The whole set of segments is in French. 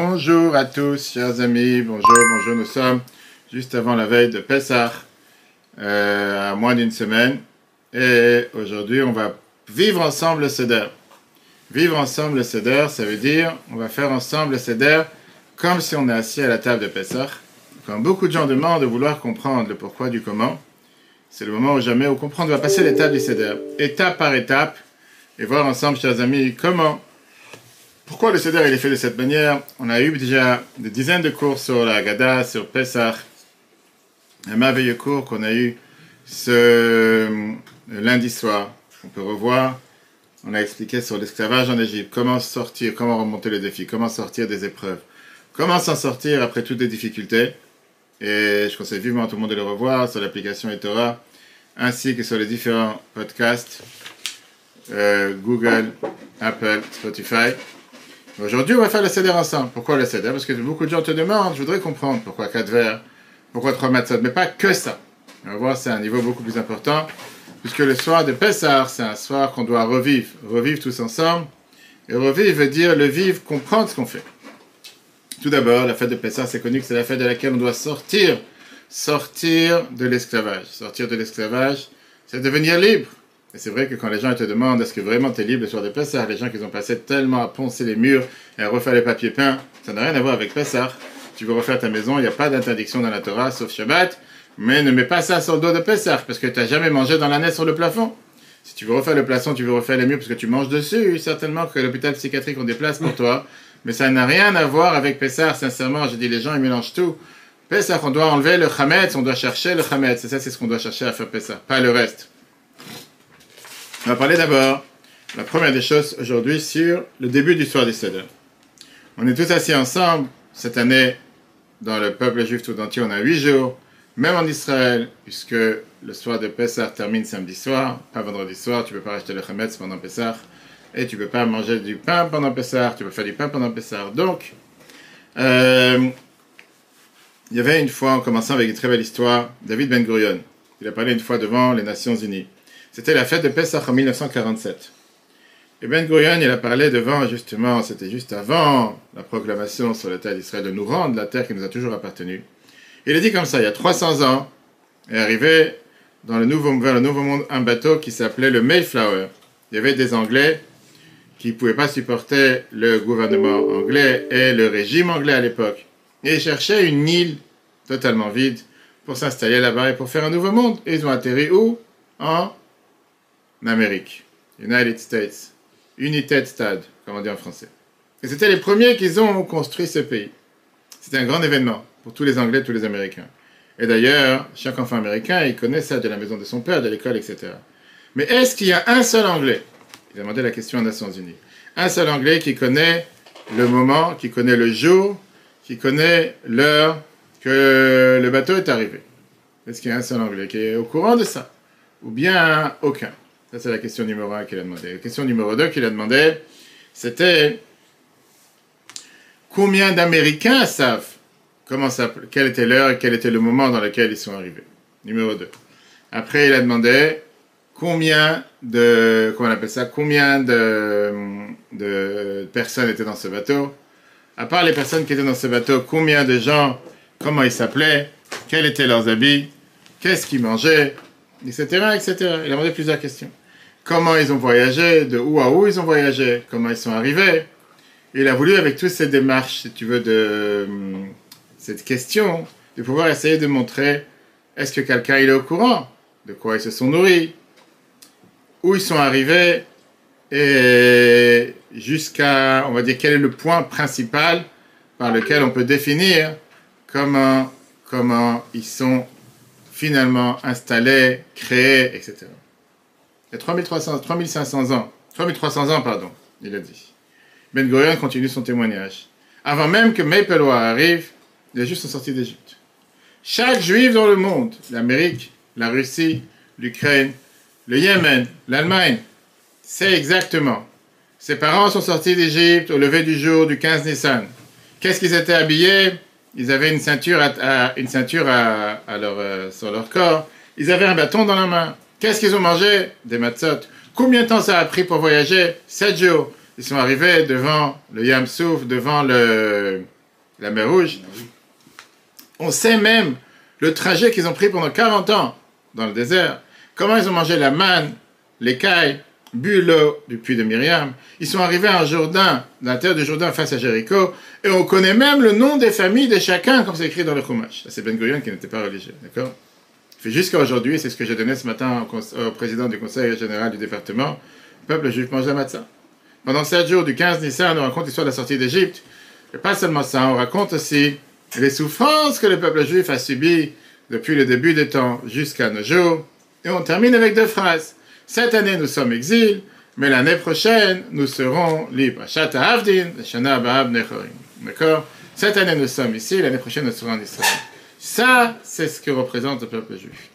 Bonjour à tous, chers amis. Bonjour, bonjour. Nous sommes juste avant la veille de Pessah, euh, à moins d'une semaine. Et aujourd'hui, on va vivre ensemble le Seder. Vivre ensemble le Seder, ça veut dire on va faire ensemble le Seder comme si on est assis à la table de Pessah. Quand beaucoup de gens demandent de vouloir comprendre le pourquoi du comment, c'est le moment où jamais on comprend. On va passer l'étape du Seder, étape par étape, et voir ensemble, chers amis, comment pourquoi le Seder il est fait de cette manière? On a eu déjà des dizaines de cours sur la Gada, sur Pesach, un merveilleux cours qu'on a eu ce euh, lundi soir. On peut revoir. On a expliqué sur l'esclavage en Égypte, comment sortir, comment remonter les défis, comment sortir des épreuves, comment s'en sortir après toutes les difficultés. Et je conseille vivement à tout le monde de le revoir sur l'application Etora, ainsi que sur les différents podcasts, euh, Google, Apple, Spotify. Aujourd'hui, on va faire le CEDER ensemble. Pourquoi le CEDER Parce que beaucoup de gens te demandent, je voudrais comprendre pourquoi quatre verres, pourquoi trois matzot, mais pas que ça. On va voir, c'est un niveau beaucoup plus important, puisque le soir de Pessah, c'est un soir qu'on doit revivre, revivre tous ensemble. Et revivre veut dire le vivre, comprendre ce qu'on fait. Tout d'abord, la fête de Pessah, c'est connu que c'est la fête de laquelle on doit sortir, sortir de l'esclavage. Sortir de l'esclavage, c'est devenir libre. Et c'est vrai que quand les gens te demandent est-ce que vraiment tu es libre le soir de Pessah, les gens qui ont passé tellement à poncer les murs et à refaire les papiers peints, ça n'a rien à voir avec Pessah. Tu veux refaire ta maison, il n'y a pas d'interdiction dans la Torah, sauf Shabbat, mais ne mets pas ça sur le dos de Pessah, parce que tu n'as jamais mangé dans l'année sur le plafond. Si tu veux refaire le plafond, tu veux refaire les murs parce que tu manges dessus, certainement que l'hôpital psychiatrique on déplace pour toi, mais ça n'a rien à voir avec Pessah, sincèrement, je dis les gens ils mélangent tout. Pessah, on doit enlever le Hametz, on doit chercher le Hametz, c'est ça c'est ce qu'on doit chercher à faire Pessah, pas le reste. On va parler d'abord, la première des choses aujourd'hui, sur le début du soir du Seder. On est tous assis ensemble cette année dans le peuple juif tout entier. On a huit jours, même en Israël, puisque le soir de Pessah termine samedi soir, pas vendredi soir. Tu peux pas acheter le Hametz pendant Pessah et tu peux pas manger du pain pendant Pessah. Tu peux faire du pain pendant Pessah. Donc, euh, il y avait une fois, en commençant avec une très belle histoire, David Ben Gurion. Il a parlé une fois devant les Nations Unies. C'était la fête de Pessah en 1947. Et Ben Gurion, il a parlé devant, justement, c'était juste avant la proclamation sur la terre d'Israël de nous rendre la terre qui nous a toujours appartenu. Il a dit comme ça, il y a 300 ans, est arrivé dans le nouveau, vers le Nouveau Monde un bateau qui s'appelait le Mayflower. Il y avait des Anglais qui ne pouvaient pas supporter le gouvernement anglais et le régime anglais à l'époque. Et ils cherchaient une île totalement vide pour s'installer là-bas et pour faire un nouveau monde. Et ils ont atterri où? En Amérique, United States, United Stade, comme on dit en français. Et c'était les premiers qui ont construit ce pays. C'était un grand événement pour tous les Anglais, tous les Américains. Et d'ailleurs, chaque enfant américain, il connaît ça de la maison de son père, de l'école, etc. Mais est-ce qu'il y a un seul Anglais Il a demandé la question aux Nations Unies. Un seul Anglais qui connaît le moment, qui connaît le jour, qui connaît l'heure que le bateau est arrivé? Est-ce qu'il y a un seul Anglais qui est au courant de ça? Ou bien aucun? Ça, c'est la question numéro un qu'il a demandé. La question numéro deux qu'il a demandé, c'était combien d'Américains savent comment ça, quelle était l'heure et quel était le moment dans lequel ils sont arrivés? Numéro 2. Après, il a demandé combien de, comment on appelle ça, combien de, de personnes étaient dans ce bateau? À part les personnes qui étaient dans ce bateau, combien de gens, comment ils s'appelaient, quels étaient leurs habits, qu'est-ce qu'ils mangeaient, etc., etc. Il a demandé plusieurs questions. Comment ils ont voyagé, de où à où ils ont voyagé, comment ils sont arrivés. Il a voulu, avec toutes ces démarches, si tu veux, de cette question, de pouvoir essayer de montrer est-ce que quelqu'un est au courant de quoi ils se sont nourris, où ils sont arrivés, et jusqu'à, on va dire, quel est le point principal par lequel on peut définir comment ils sont finalement installés, créés, etc. Il y a 3300, 3500 ans, 3300 ans, pardon, il a dit. Ben Gurion continue son témoignage. Avant même que Maplewa arrive, les Juifs sont sortis d'Égypte. Chaque Juif dans le monde, l'Amérique, la Russie, l'Ukraine, le Yémen, l'Allemagne, c'est exactement. Ses parents sont sortis d'Égypte au lever du jour du 15 Nissan. Qu'est-ce qu'ils étaient habillés? Ils avaient une ceinture, à, une ceinture à, leur, euh, sur leur corps. Ils avaient un bâton dans la main. Qu'est-ce qu'ils ont mangé? Des matzot. Combien de temps ça a pris pour voyager? Sept jours. Ils sont arrivés devant le Yam Souf, devant le, la mer Rouge. On sait même le trajet qu'ils ont pris pendant 40 ans dans le désert. Comment ils ont mangé la manne, l'écaille, bu l'eau du puits de Myriam. Ils sont arrivés en Jourdain, dans la terre du Jourdain face à Jéricho, et on connaît même le nom des familles de chacun, comme c'est écrit dans le Chumash. C'est Ben Gurion qui n'était pas religieux, d'accord? Jusqu'à aujourd'hui, c'est ce que j'ai donné ce matin au, président du conseil général du département, le peuple juif mange la matzah. Pendant sept jours du 15 Nissan, on raconte l'histoire de la sortie d'Égypte. Et pas seulement ça, on raconte aussi les souffrances que le peuple juif a subies depuis le début des temps jusqu'à nos jours. Et on termine avec deux phrases. Cette année, nous sommes exil, mais l'année prochaine, nous serons libres. D'accord? Cette année, nous sommes ici, l'année prochaine, nous serons en Israël. Ça, c'est ce que représente le peuple juif.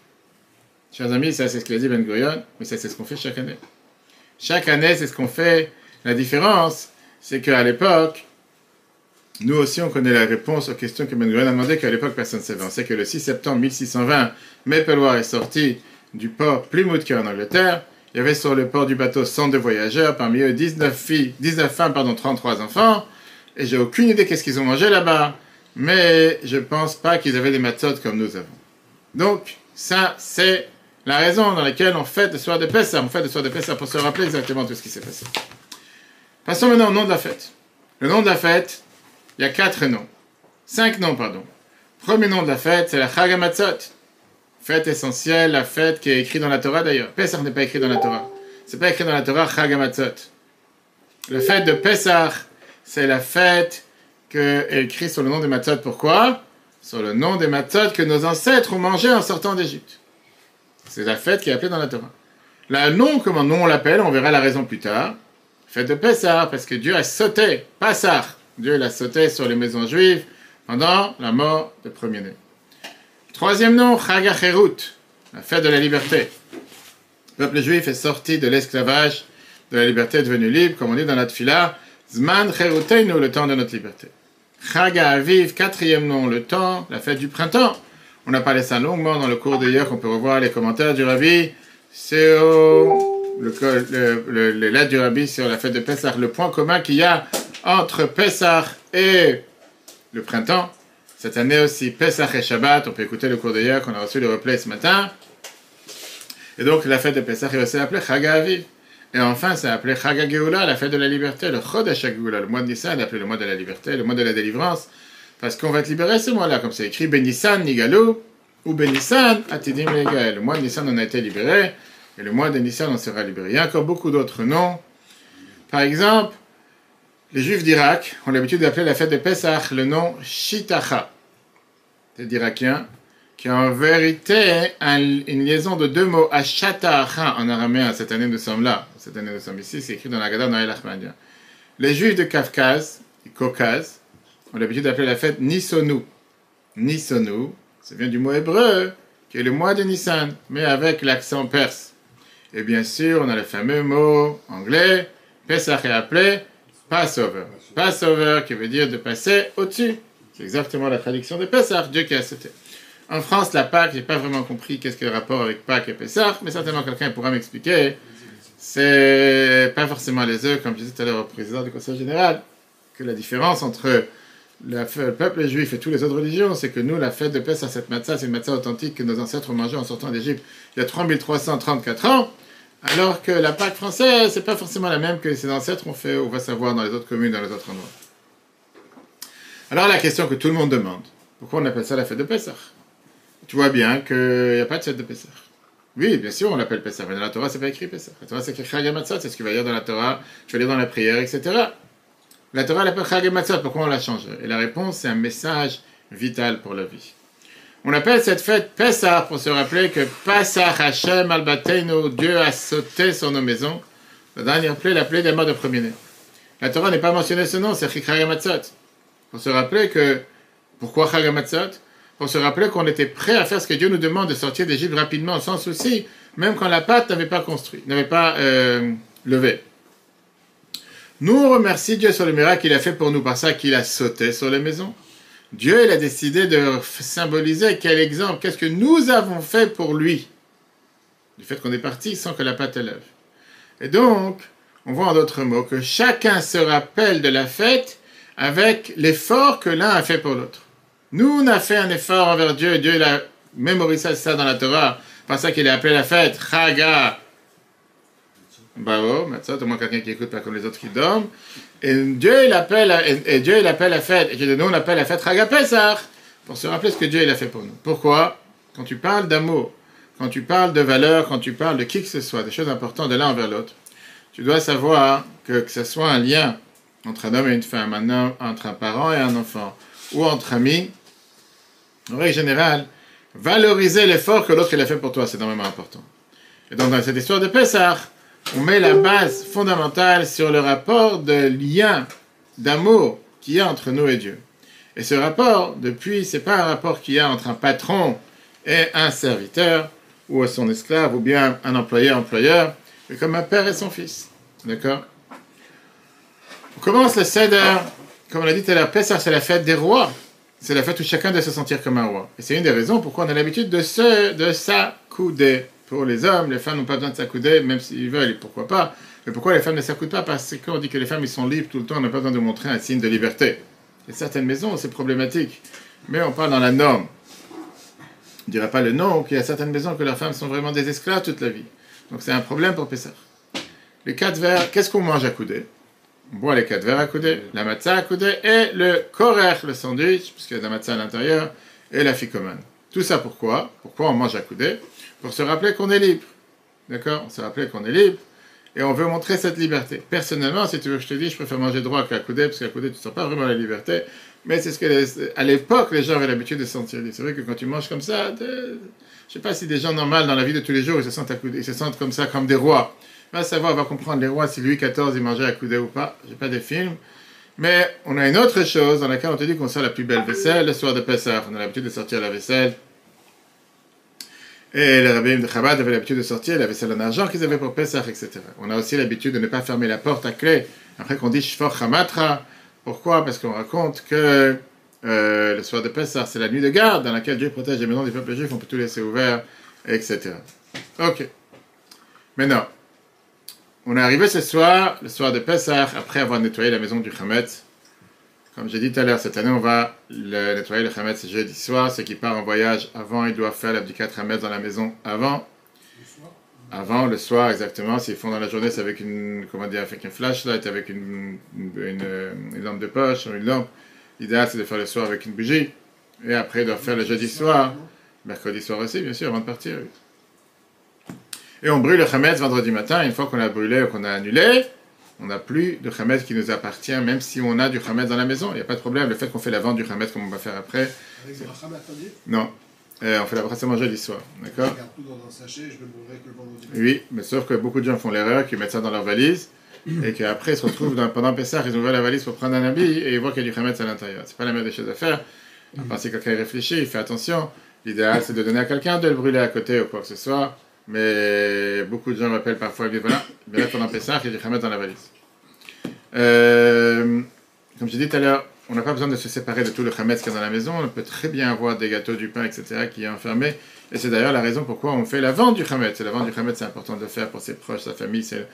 Chers amis, ça, c'est ce que dit Ben Gurion, mais ça, c'est ce qu'on fait chaque année. Chaque année, c'est ce qu'on fait. La différence, c'est qu'à l'époque, nous aussi, on connaît la réponse aux questions que Ben Gurion a demandé, qu'à l'époque, personne ne savait. On sait que le 6 septembre 1620, Mepelwar est sorti du port Plymouth qui est en Angleterre. Il y avait sur le port du bateau 102 voyageurs, parmi eux 19 filles, 19 femmes, pardon, 33 enfants. Et j'ai aucune idée qu'est-ce qu'ils ont mangé là-bas. Mais je pense pas qu'ils avaient des matzot comme nous avons. Donc, ça, c'est la raison dans laquelle on fête le soir de Pessah. On fête le soir de Pessah pour se rappeler exactement tout ce qui s'est passé. Passons maintenant au nom de la fête. Le nom de la fête, il y a quatre noms. Cinq noms, pardon. Premier nom de la fête, c'est la Chagamatzot. Fête essentielle, la fête qui est écrite dans la Torah d'ailleurs. Pessah n'est pas écrit dans la Torah. C'est pas écrit dans la Torah Chagamatzot. Le fête de Pessah, c'est la fête qui est écrite sur le nom des matzot. Pourquoi? Sur le nom des matzot que nos ancêtres ont mangé en sortant d'Égypte. C'est la fête qui est appelée dans la Torah. Le nom, comment nous on l'appelle, on verra la raison plus tard. Fête de Pessah, parce que Dieu a sauté, Passah. Dieu l'a sauté sur les maisons juives pendant la mort de premier-né. Troisième nom, Chag la fête de la liberté. Le peuple juif est sorti de l'esclavage, de la liberté est devenu libre, comme on dit dans la Tfila, Zman Cheruteinu, le temps de notre liberté. Chag Aviv, quatrième nom, le temps, la fête du printemps. On a parlé ça longuement dans le cours d'hier, qu'on peut revoir les commentaires du Rabbi. C'est le, le, du Rabbi sur la fête de Pessah, le point commun qu'il y a entre Pessah et le printemps. Cette année aussi, Pesach et Shabbat, on peut écouter le cours d'hier qu'on a reçu le replay ce matin. Et donc, la fête de Pesach est aussi appelée Chag Aviv. Et enfin, c'est appelé Chag Geoula, la fête de la liberté, le Chodesh le mois de Nissan, appelé le mois de la liberté, le mois de la délivrance, parce qu'on va être libéré ce mois-là, comme c'est écrit Benissan Nigalou, ou Benissan Atidim. Le mois de Nissan, on a été libéré, et le mois de Nissan, on sera libéré. Il y a encore beaucoup d'autres noms. Par exemple, les Juifs d'Irak ont l'habitude d'appeler la fête de Pesach le nom Shitacha c'est d'Irakiens, qui a en vérité une liaison de deux mots, Ashatacha en araméen. Cette année, nous sommes là. Cette année, nous sommes ici. C'est écrit dans la Gada Noël Ahmadiyya. Les Juifs de Kafkaz, Caucase, ont l'habitude d'appeler la fête Nisonu. Nisonu, ça vient du mot hébreu, qui est le mois de Nissan, mais avec l'accent perse. Et bien sûr, on a le fameux mot anglais, Pesach est appelé Passover. Passover qui veut dire de passer au-dessus. C'est exactement la traduction de Pessah, Dieu qui a sauté. En France, la Pâque, j'ai pas vraiment compris qu'est-ce que le rapport avec Pâques et Pessah, mais certainement quelqu'un pourra m'expliquer. C'est pas forcément les œufs, comme je disais tout à l'heure au président du Conseil général, que la différence entre le peuple juif et toutes les autres religions, c'est que nous, la fête de Pessah, cette matzah, c'est une matzah authentique que nos ancêtres ont mangée en sortant d'Égypte il y a 3334 ans, alors que la Pâque française, c'est pas forcément la même que ses ancêtres ont fait, on va savoir, dans les autres communes, dans les autres endroits. Alors la question que tout le monde demande, pourquoi on appelle ça la fête de Pessah Tu vois bien qu'il n'y a pas de fête de Pessah. Oui, bien sûr, on l'appelle Pessah, mais dans la Torah, c'est pas écrit Pessah. La Torah, c'est écrit Chag c'est ce qu'il va dire dans la Torah, tu vas lire dans la prière, etc. La Torah l'appelle Chag pourquoi on la change Et la réponse, c'est un message vital pour la vie. On appelle cette fête Pessah pour se rappeler que Pessah Hashem al Dieu a sauté sur nos maisons. La dernière plaie, la plaie des morts de premier-né. La Torah n'est pas mentionnée ce nom, c'est Chag pour se rappeler que, pourquoi Chagamatzot Pour se rappeler qu'on était prêt à faire ce que Dieu nous demande de sortir d'Égypte rapidement, sans souci, même quand la pâte n'avait pas construit, n'avait pas euh, levé. Nous remercions Dieu sur le miracle qu'il a fait pour nous par ça qu'il a sauté sur les maisons. Dieu, il a décidé de symboliser quel exemple, qu'est-ce que nous avons fait pour lui. Du fait qu'on est parti sans que la pâte lève. Et donc, on voit en d'autres mots que chacun se rappelle de la fête avec l'effort que l'un a fait pour l'autre. Nous, on a fait un effort envers Dieu, Dieu il a mémorisé ça dans la Torah, par ça qu'il a appelé la fête Chaga. Bao, maintenant, au moins quelqu'un qui écoute pas comme les autres qui dorment. Et Dieu, il appelle, et Dieu, il appelle la fête, et nous, on appelle la fête Chaga Pesach, pour se rappeler ce que Dieu, il a fait pour nous. Pourquoi? Quand tu parles d'amour, quand tu parles de valeur, quand tu parles de qui que ce soit, des choses importantes de l'un envers l'autre, tu dois savoir que que ce soit un lien entre un homme et une femme, un entre un parent et un enfant, ou entre amis, en règle générale, valoriser l'effort que l'autre a fait pour toi, c'est énormément important. Et donc dans cette histoire de Pessah, on met la base fondamentale sur le rapport de lien, d'amour qu'il y a entre nous et Dieu. Et ce rapport, depuis, c'est pas un rapport qu'il y a entre un patron et un serviteur, ou son esclave, ou bien un employeur-employeur, mais comme un père et son fils. D'accord? On commence le Seder, comme on l'a dit tout à l'heure, Pessah, c'est la fête des rois. C'est la fête où chacun doit se sentir comme un roi. Et c'est une des raisons pourquoi on a l'habitude de se, de s'accouder. Pour les hommes, les femmes n'ont pas besoin de s'accouder, même s'ils veulent, et pourquoi pas. Mais pourquoi les femmes ne s'accoudent pas? Parce qu'on dit que les femmes, ils sont libres tout le temps, on n'a pas besoin de montrer un signe de liberté. A certaines maisons, c'est problématique. Mais on parle dans la norme. On ne dirait pas le nom, qu'il y a certaines maisons que leurs femmes sont vraiment des esclaves toute la vie. Donc c'est un problème pour Pessah. Les quatre verres, qu'est-ce qu'on mange à couder? Boit les quatre verres à couder, la matzah à couder et le korer, le sandwich, puisqu'il y a de la matzah à l'intérieur, et la ficomane. Tout ça pourquoi? Pourquoi on mange à couder Pour se rappeler qu'on est libre. D'accord? On se rappeler qu'on est libre et on veut montrer cette liberté. Personnellement, si tu veux que je te dise, je préfère manger droit qu'à couder, parce qu'à couder, tu ne sens pas vraiment la liberté. Mais c'est ce que, à l'époque, les gens avaient l'habitude de sentir. C'est vrai que quand tu manges comme ça, je sais pas si des gens normaux dans la vie de tous les jours, ils se sentent ils se sentent comme ça, comme des rois. Va savoir, on va comprendre les rois si Louis XIV il mangeait à couder ou pas. J'ai pas des films. Mais on a une autre chose dans laquelle on te dit qu'on sort la plus belle vaisselle le soir de Pessah. On a l'habitude de sortir la vaisselle et les rabbins de Chabad avaient l'habitude de sortir la vaisselle en argent qu'ils avaient pour Pesach, etc. On a aussi l'habitude de ne pas fermer la porte à clé après qu'on dit Shfor Hamatra. Pourquoi? Parce qu'on raconte que euh, le soir de Pesach, c'est la nuit de garde dans laquelle Dieu protège les maisons du peuple juif, on peut tout laisser ouvert, etc. Ok. Maintenant, on est arrivé ce soir, le soir de Pesach, après avoir nettoyé la maison du Hametz. Comme j'ai dit tout à l'heure, cette année, on va le nettoyer le Hametz jeudi soir. Ceux qui partent en voyage avant, ils doivent faire l'abdicat Hametz dans la maison avant. Avant, le soir, exactement. S'ils font dans la journée, c'est avec une, comment dire, avec une flashlight, avec une, une, lampe de poche, une lampe. L'idéal, c'est de faire le soir avec une bougie. Et après, ils doivent faire le jeudi soir. Mercredi soir aussi, bien sûr, avant de partir. Et on brûle le Hametz vendredi matin. Une fois qu'on a brûlé ou qu'on a annulé, on n'a plus de Hametz qui nous appartient, même si on a du Hametz dans la maison. Il n'y a pas de problème. Le fait qu'on fait la vente du Hametz, comme on va faire après? Avec le Non. Euh, on fait la brassée jeudi soir. D'accord? Je garde tout dans un sachet, je le brûlerai que le vendredi. Oui, mais sauf que beaucoup de gens font l'erreur, qu'ils mettent ça dans leur valise, et qu'après ils se retrouvent dans, pendant Pessah, ils ouvrent la valise pour prendre un habit, et ils voient qu'il y a du Hametz à l'intérieur. C'est pas la meilleure des choses à faire. À part si quelqu'un réfléchit, il fait attention. L'idéal, c'est de donner à quelqu'un, de le brûler à côté ou quoi que ce soit. Mais beaucoup de gens m'appellent parfois, disent voilà, mais là pendant Pessah, il y Hametz dans la valise. Euh, comme j'ai dit tout à l'heure, on n'a pas besoin de se séparer de tout le chametz qu'il y a dans la maison. On peut très bien avoir des gâteaux, du pain, etc. qui est enfermé. Et c'est d'ailleurs la raison pourquoi on fait la vente du chametz. la vente du chametz, c'est important de le faire pour ses proches, sa famille. C'est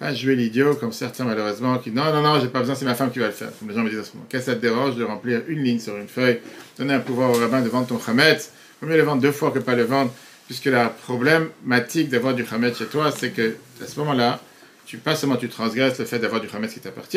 pas jouer l'idiot comme certains malheureusement qui non, non, non, j'ai pas besoin, c'est ma femme qui va le faire. Comme les gens me disent à. Qu'est-ce que ça te dérange de remplir une ligne sur une feuille, donner un pouvoir au rabbin de vendre ton chametz Vaut mieux le vendre deux fois que pas le vendre, puisque la problématique d'avoir du chametz chez toi, c'est que à ce moment-là, tu, pas seulement tu transgresses le fait d'avoir du Hametz qui t'appartient,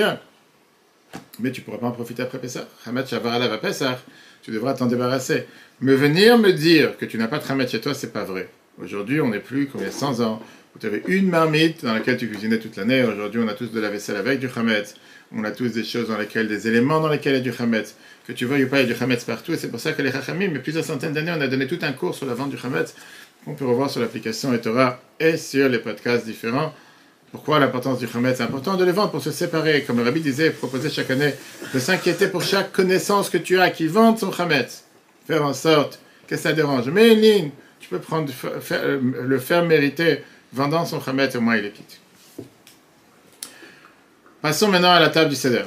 mais tu pourras pas en profiter après Pessah. Hametz va Pessah, tu devras t'en débarrasser. Me venir me dire que tu n'as pas de Hametz chez toi, c'est pas vrai. Aujourd'hui, on n'est plus comme il y a 100 ans, où tu avais une marmite dans laquelle tu cuisinais toute l'année. Aujourd'hui, on a tous de la vaisselle avec du Hametz. On a tous des choses dans lesquelles, des éléments dans lesquels il y a du Hametz. Que tu pas, il y a du Hametz partout. Et c'est pour ça que les Chachamim, mais plusieurs centaines d'années, on a donné tout un cours sur la vente du Hametz. On peut revoir sur l'application Etora et sur les podcasts différents. Pourquoi l'importance du Khamet? C'est important de les vendre pour se séparer. Comme le Rabbi disait, proposer chaque année de s'inquiéter pour chaque connaissance que tu as qui vende son Khamet. Faire en sorte que ça dérange. Mais une ligne, tu peux euh, le faire mériter vendant son Khamet et au moins il est quitte. Passons maintenant à la table du Seder.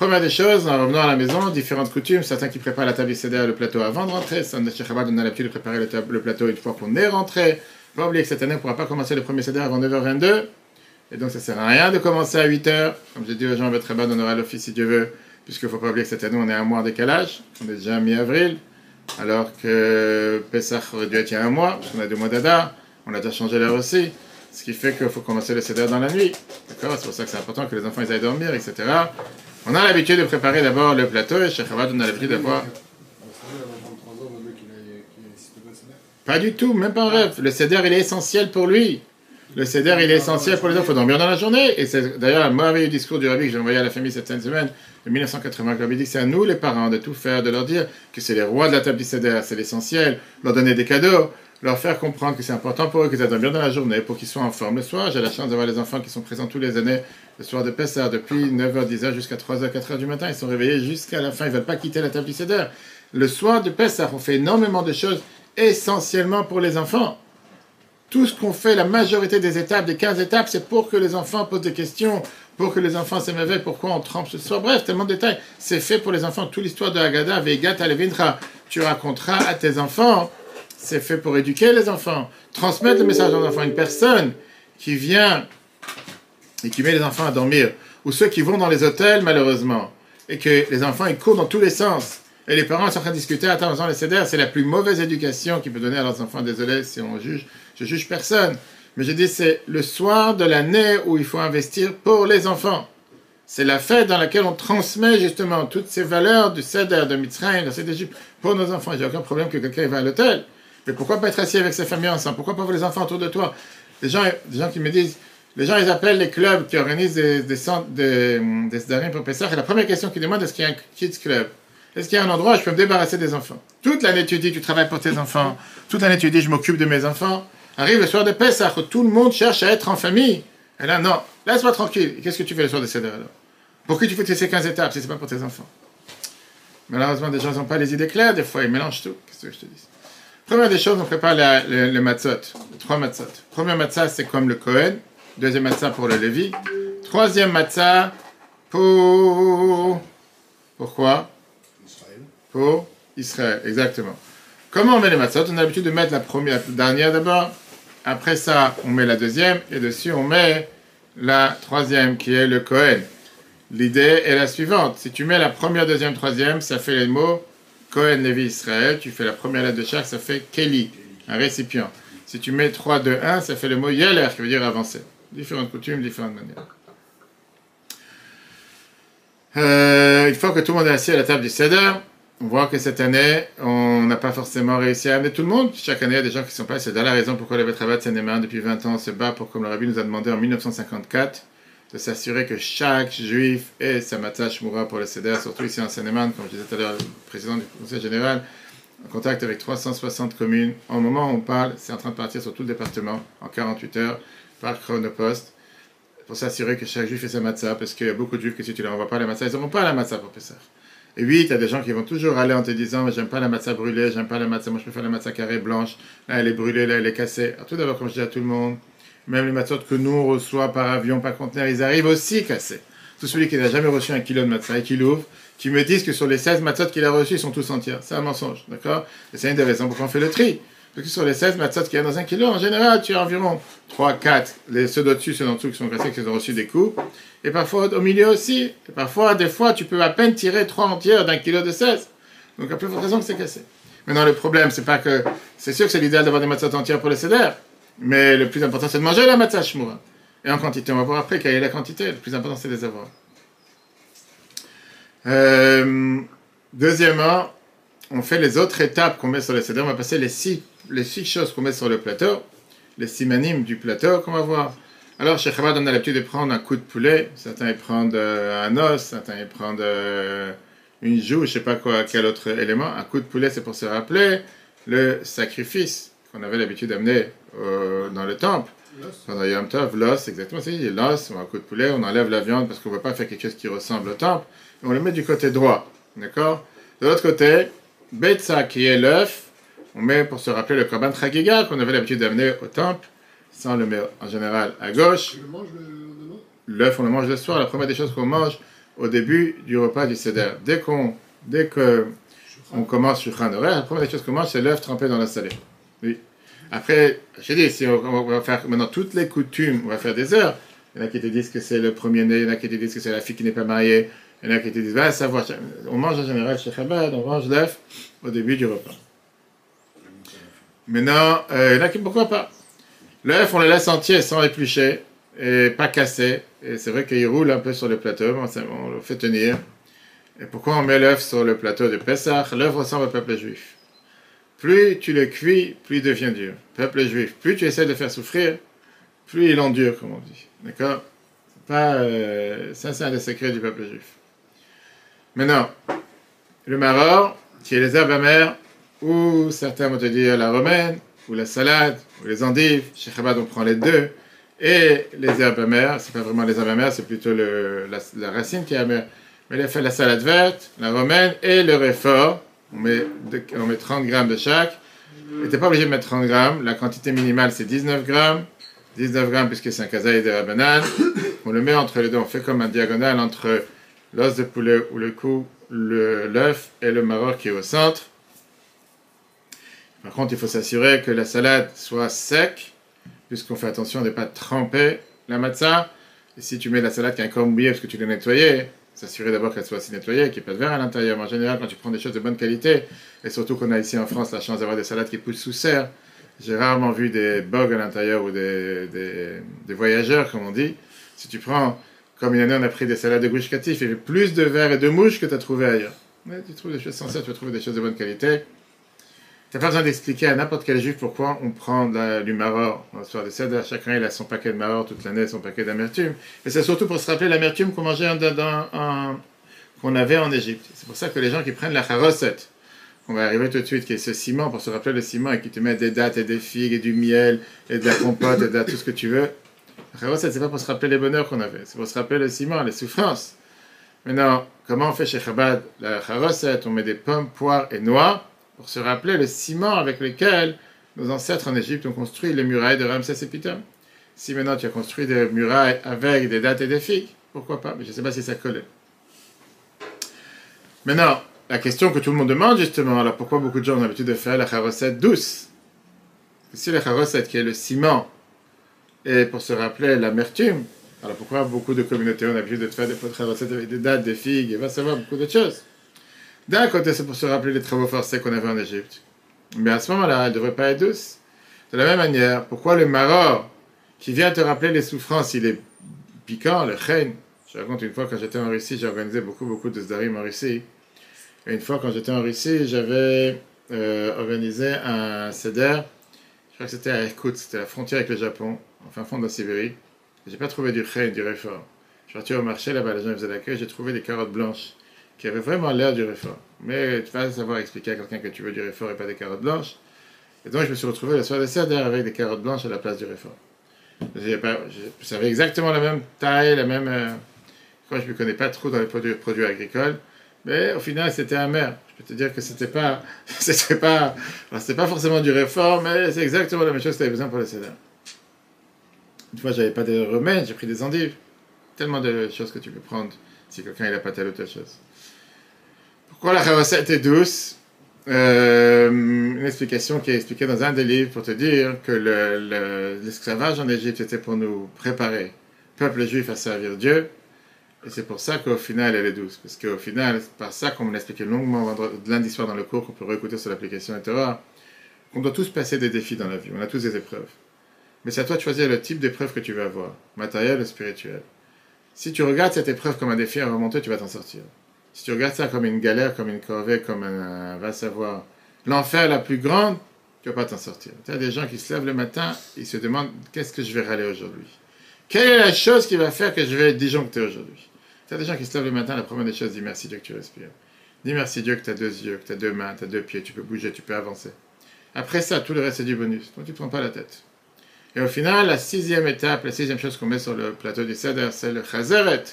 Première des choses, en revenant à la maison, différentes coutumes, certains qui préparent la table Seder, le plateau avant de rentrer, de Chabad on a l'habitude de préparer le, plateau une fois qu'on est rentré. Pas oublier que cette année, on ne pourra pas commencer le premier Seder avant 9h22. Et donc, ça sert à rien de commencer à 8 heures. Comme j'ai dit aux gens, votre on aura l'office si Dieu veut, puisqu'il ne faut pas oublier que cette année, on est à un mois en décalage. On est déjà mi-avril, alors que Pessah aurait dû être il y a un mois, parce qu'on a deux mois d'Adar. On a déjà changé l'heure aussi. Ce qui fait qu'il faut commencer le CEDER dans la nuit. D'accord? C'est pour ça que c'est important que les enfants ils aillent dormir, etc. On a l'habitude de préparer d'abord le plateau, et chez Chabad, on a l'habitude d'avoir. Pas du tout, même pas un rêve. Le CEDER, il est essentiel pour lui. Le CEDER, il est essentiel pour les enfants. Il faut dormir dans la journée. Et c'est d'ailleurs un mauvais discours du rabbi que j'ai envoyé à la famille cette semaine, de 1980, qui dit que c'est à nous, les parents, de tout faire, de leur dire que c'est les rois de la table du CEDER, c'est l'essentiel, leur donner des cadeaux, leur faire comprendre que c'est important pour eux qu'ils dorment bien dans la journée, pour qu'ils soient en forme le soir. J'ai la chance d'avoir les enfants qui sont présents tous les années, le soir de Pessah, depuis 9h, 10h jusqu'à 3h, 4h du matin. Ils sont réveillés jusqu'à la fin. Ils ne veulent pas quitter la table du. Le soir de Pessah, on fait énormément de choses essentiellement pour les enfants. Tout ce qu'on fait, la majorité des étapes, des 15 étapes, c'est pour que les enfants posent des questions, pour que les enfants s'émerveillent, pourquoi on trempe ce soir. Bref, tellement de détails. C'est fait pour les enfants. Toute l'histoire de Haggadah, Vegat Alevindra, tu raconteras à tes enfants. C'est fait pour éduquer les enfants, transmettre le message aux enfants. Une personne qui vient et qui met les enfants à dormir, ou ceux qui vont dans les hôtels, malheureusement, et que les enfants ils courent dans tous les sens. Et les parents sont en train de discuter, attends, les CDR, c'est la plus mauvaise éducation qu'ils peuvent donner à leurs enfants. Désolé si on juge, je juge personne. Mais je dis, c'est le soir de l'année où il faut investir pour les enfants. C'est la fête dans laquelle on transmet justement toutes ces valeurs du Seder, de Mitzrayim, de d'Égypte pour nos enfants. J'ai aucun problème que quelqu'un va à l'hôtel. Mais pourquoi pas être assis avec sa famille ensemble? Pourquoi pas voir les enfants autour de toi? Les gens, des gens qui me disent, les gens ils appellent les clubs qui organisent des, des centres, des, des pour Pessah, et la première question qu'ils demandent, est-ce qu'il y a un kids club? Est-ce qu'il y a un endroit où je peux me débarrasser des enfants? Toute l'année tu dis, tu travailles pour tes enfants. Toute l'année tu dis, je m'occupe de mes enfants. Arrive le soir de Pessah, où tout le monde cherche à être en famille. Et là, non, laisse-moi tranquille. Qu'est-ce que tu fais le soir de Seder alors? Pourquoi tu fais ces 15 étapes si ce n'est pas pour tes enfants? Malheureusement, des gens n'ont pas les idées claires, des fois ils mélangent tout. Qu'est-ce que je te dis? Première des choses, on prépare le, le, matzot, trois matzot. Premier matzah, c'est comme le Kohen. Deuxième matzah pour le Lévi. Troisième matzah pour... Pourquoi? Pour Israël, exactement. Comment on met les matzot On a l'habitude de mettre la première, la dernière d'abord. Après ça, on met la deuxième. Et dessus, on met la troisième, qui est le Kohen. L'idée est la suivante. Si tu mets la première, deuxième, troisième, ça fait les mots Cohen, Lévi, Israël, tu fais la première lettre de chaque, ça fait Kelly, un récipient. Si tu mets 3, 2, 1, ça fait le mot Yeller, qui veut dire avancer. Différentes coutumes, différentes manières. Euh, une fois que tout le monde est assis à la table du Seder, on voit que cette année, on n'a pas forcément réussi à amener tout le monde. Chaque année, il y a des gens qui sont pas. C'est la raison pourquoi le Betravat de depuis 20 ans se bat pour, comme le Rabbi nous a demandé en 1954, de s'assurer que chaque juif ait sa matzah shmura pour le Seder, surtout ici en seine comme je disais tout à l'heure, le président du Conseil général, en contact avec 360 communes. En moment où on parle, c'est en train de partir sur tout le département, en 48 heures, par chronopost, pour s'assurer que chaque juif ait sa matzah, parce qu'il y a beaucoup de juifs que si tu leur envoies pas la matzah, ils n'auront pas la matzah pour. Et oui, tu as des gens qui vont toujours aller en te disant, j'aime pas la matzah brûlée, j'aime pas la matzah, moi je préfère la matzah carrée blanche, là elle est brûlée, là elle est cassée. Alors tout d'abord, comme je dis à tout le monde, même les matzot que nous on reçoit par avion, par conteneur, ils arrivent aussi cassés. Tout celui qui n'a jamais reçu un kilo de matzah et qui l'ouvre, qui me disent que sur les 16 matzot qu'il a reçus, ils sont tous entiers. C'est un mensonge, d'accord? Et c'est une des raisons pourquoi on fait le tri. Parce sur les 16 matzot qu'il y a dans un kilo, en général, tu as environ 3, 4, les, ceux d'au-dessus, ceux d'en-dessous qui sont cassés, qui ont reçu des coups. Et parfois au milieu aussi. Parfois, des fois, tu peux à peine tirer 3 entières d'un kilo de 16. Donc, à plus forte raison que c'est cassé. Maintenant, le problème, c'est pas que. C'est sûr que c'est l'idéal d'avoir des matzot entières pour les cédères. Mais le plus important, c'est de manger la matzah shmura. Et en quantité, on va voir après quelle est la quantité. Le plus important, c'est de les avoir. Euh, deuxièmement, on fait les autres étapes qu'on met sur le céder. On va passer les six, les six choses qu'on met sur le plateau, les six manimes du plateau qu'on va voir. Alors, chez Chabad, on a l'habitude de prendre un coup de poulet. Certains ils prennent euh, un os, certains ils prennent euh, une joue, je sais pas quoi, quel autre élément. Un coup de poulet, c'est pour se rappeler le sacrifice qu'on avait l'habitude d'amener euh, dans le temple. Pendant Yom Tov, l'os, exactement, c'est l'os, un coup de poulet, on enlève la viande parce qu'on ne veut pas faire quelque chose qui ressemble au temple, et on le met du côté droit, d'accord? De l'autre côté, Betsa, qui est l'œuf, on met pour se rappeler le Korban Chagiga qu'on avait l'habitude d'amener au temple, ça on le met en général à gauche. L'œuf, on le mange le soir, la première des choses qu'on mange au début du repas du Seder. Dès qu'on, dès que on commence sur Khan la première des choses qu'on mange, c'est l'œuf trempé dans la salée. Oui. Après, j'ai dit, si on, va faire maintenant toutes les coutumes, on va faire des heures. Il y en a qui te disent que c'est le premier-né, il y en a qui te disent que c'est la fille qui n'est pas mariée, il y en a qui te disent, savoir, on mange en général chez Chabad, on mange l'œuf au début du repas. Maintenant, euh, il y en a qui, pourquoi pas? L'œuf, on le laisse entier sans éplucher et pas cassé. Et c'est vrai qu'il roule un peu sur le plateau, on le fait tenir. Et pourquoi on met l'œuf sur le plateau de Pessah? L'œuf ressemble au peuple juif. Plus tu le cuis, plus il devient dur. Peuple juif, plus tu essaies de le faire souffrir, plus il endure, comme on dit. D'accord? Pas, euh, Ça, c'est un des secrets du peuple juif. Maintenant, le maror, qui est les herbes amères, ou certains vont te dire la romaine, ou la salade, ou les endives. Chez Chabad, on prend les deux. Et les herbes amères, c'est pas vraiment les herbes amères, c'est plutôt la, racine qui est amère. Mais a fait la salade verte, la romaine et le réfort. On met, on met 30 grammes de chaque. Et t'es pas obligé de mettre 30 grammes. La quantité minimale, c'est 19 grammes. 19 grammes puisque c'est un kazaï de la banane. On le met entre les deux. On fait comme un diagonale entre l'os de poulet ou le cou, l'œuf et le maror qui est au centre. Par contre, il faut s'assurer que la salade soit sec, puisqu'on fait attention de ne pas tremper la matzah. Et si tu mets la salade qui est encore mouillée parce que tu l'as nettoyée, s'assurer d'abord qu'elle soit assez nettoyée, qu'il n'y ait pas de verre à l'intérieur. En général, quand tu prends des choses de bonne qualité, et surtout qu'on a ici en France la chance d'avoir des salades qui poussent sous serre, j'ai rarement vu des bugs à l'intérieur ou des, des, voyageurs, comme on dit. Si tu prends, comme une année, on a pris des salades de gush il y avait plus de verre et de mouches que tu as trouvé ailleurs. Mais tu trouves des choses sincères, tu vas trouver des choses de bonne qualité. Tu n'as pas besoin d'expliquer à n'importe quel juif pourquoi on prend du maror dans soir de Seder. Chacun il a son paquet de maror toute l'année, son paquet d'amertume. Et c'est surtout pour se rappeler l'amertume qu'on mangeait qu'on avait en Égypte. C'est pour ça que les gens qui prennent la charosette, on va arriver tout de suite, qui est ce ciment, pour se rappeler le ciment, et qui te mettent des dattes et des figues et du miel et de la compote et de tout ce que tu veux. Charosette, c'est pas pour se rappeler les bonheurs qu'on avait, c'est pour se rappeler le ciment, les souffrances. Maintenant, comment on fait chez Chabad? La charosette On met des pommes, poires et noix pour se rappeler le ciment avec lequel nos ancêtres en Égypte ont construit les murailles de Ramsès et Pitom. Si maintenant tu as construit des murailles avec des dates et des figues, pourquoi pas? Mais je ne sais pas si ça collait. Maintenant, la question que tout le monde demande justement, alors pourquoi beaucoup de gens ont l'habitude de faire la charosette douce? Si la charosette qui est le ciment et pour se rappeler l'amertume, alors pourquoi beaucoup de communautés ont l'habitude de faire des potes avec des dates, des figues, et va savoir beaucoup de choses d'un côté, c'est pour se rappeler les travaux forcés qu'on avait en Égypte. Mais à ce moment-là, elle ne devrait pas être douce. De la même manière, pourquoi le maror, qui vient te rappeler les souffrances, il est piquant, le chen Je raconte une fois quand j'étais en Russie, j'ai organisé beaucoup, beaucoup de zdarim en Russie. Et une fois quand j'étais en Russie, j'avais euh, organisé un seder. Je crois que c'était à Irkout, c'était la frontière avec le Japon, enfin fond de la Sibérie. J'ai pas trouvé du chen, du réfort. Je suis parti au marché là-bas, les gens faisaient l'accueil, j'ai trouvé des carottes blanches qui avait vraiment l'air du réfort. Mais tu vas savoir expliquer à quelqu'un que tu veux du réfort et pas des carottes blanches. Et donc je me suis retrouvé le soir de Seder avec des carottes blanches à la place du réfort. Je savais exactement la même taille, la même. Euh, je ne me connais pas trop dans les produits, agricoles, mais au final c'était amer. Je peux te dire que c'était pas, pas, pas forcément du réfort, mais c'est exactement la même chose que tu avais besoin pour le Seder. Une fois, j'avais pas de remède, j'ai pris des endives. Tellement de choses que tu peux prendre si quelqu'un n'a pas telle ou telle chose. Pourquoi la recette est douce? Euh, Une explication qui est expliquée dans un des livres pour te dire que l'esclavage en Égypte était pour nous préparer, peuple juif, à servir Dieu. Et c'est pour ça qu'au final, elle est douce. Parce qu'au final, c'est par ça, comme on l'a expliqué longuement lundi soir dans le cours, qu'on peut réécouter sur l'application Torah, qu'on doit tous passer des défis dans la vie. On a tous des épreuves. Mais c'est à toi de choisir le type d'épreuve que tu veux avoir, matériel ou spirituel. Si tu regardes cette épreuve comme un défi à remonter, tu vas t'en sortir. Si tu regardes ça comme une galère, comme une corvée, comme un, va savoir, l'enfer la plus grande, tu vas pas t'en sortir. Tu as des gens qui se lèvent le matin, ils se demandent qu'est-ce que je vais râler aujourd'hui? Quelle est la chose qui va faire que je vais être disjoncté aujourd'hui? Tu as des gens qui se lèvent le matin, la première des choses, dis merci Dieu que tu respires. Dis merci Dieu que tu as deux yeux, que tu as deux mains, tu as deux pieds, tu peux bouger, tu peux avancer. Après ça, tout le reste c'est du bonus. Donc tu ne prends pas la tête. Et au final, la sixième étape, la sixième chose qu'on met sur le plateau du Seder, c'est le Chazeret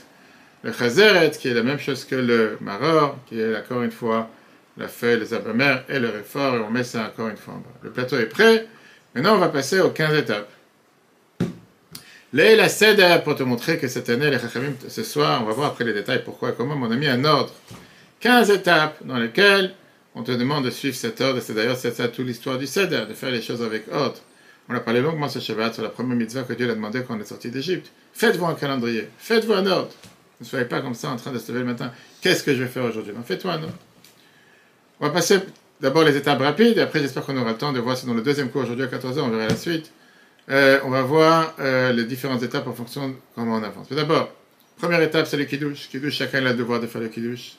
le chazeret, qui est la même chose que le maror, qui est encore une fois la feuille, les abamères et le réfort, et on met ça encore une fois en bas. Le plateau est prêt. Maintenant, on va passer aux 15 étapes. la Seder, pour te montrer que cette année, les Chachamim, ce soir, on va voir après les détails pourquoi et comment, on a mis un ordre. 15 étapes dans lesquelles on te demande de suivre cet ordre, c'est d'ailleurs c'est ça toute l'histoire du Seder, de faire les choses avec ordre. On a parlé longuement ce Shabbat sur la première mitzvah que Dieu a demandé quand on est sorti d'Égypte. Faites-vous un calendrier, faites-vous un ordre. Ne soyez pas comme ça en train de se lever le matin. Qu'est-ce que je vais faire aujourd'hui? Non, faites-vous un. On va passer d'abord les étapes rapides, et après j'espère qu'on aura le temps de voir, c'est dans le deuxième cours aujourd'hui à 14h, on verra la suite. Euh, on va voir euh, les différentes étapes en fonction de comment on avance. Mais d'abord, première étape, c'est le kiddush. Kiddush, chacun a le devoir de faire le kiddush.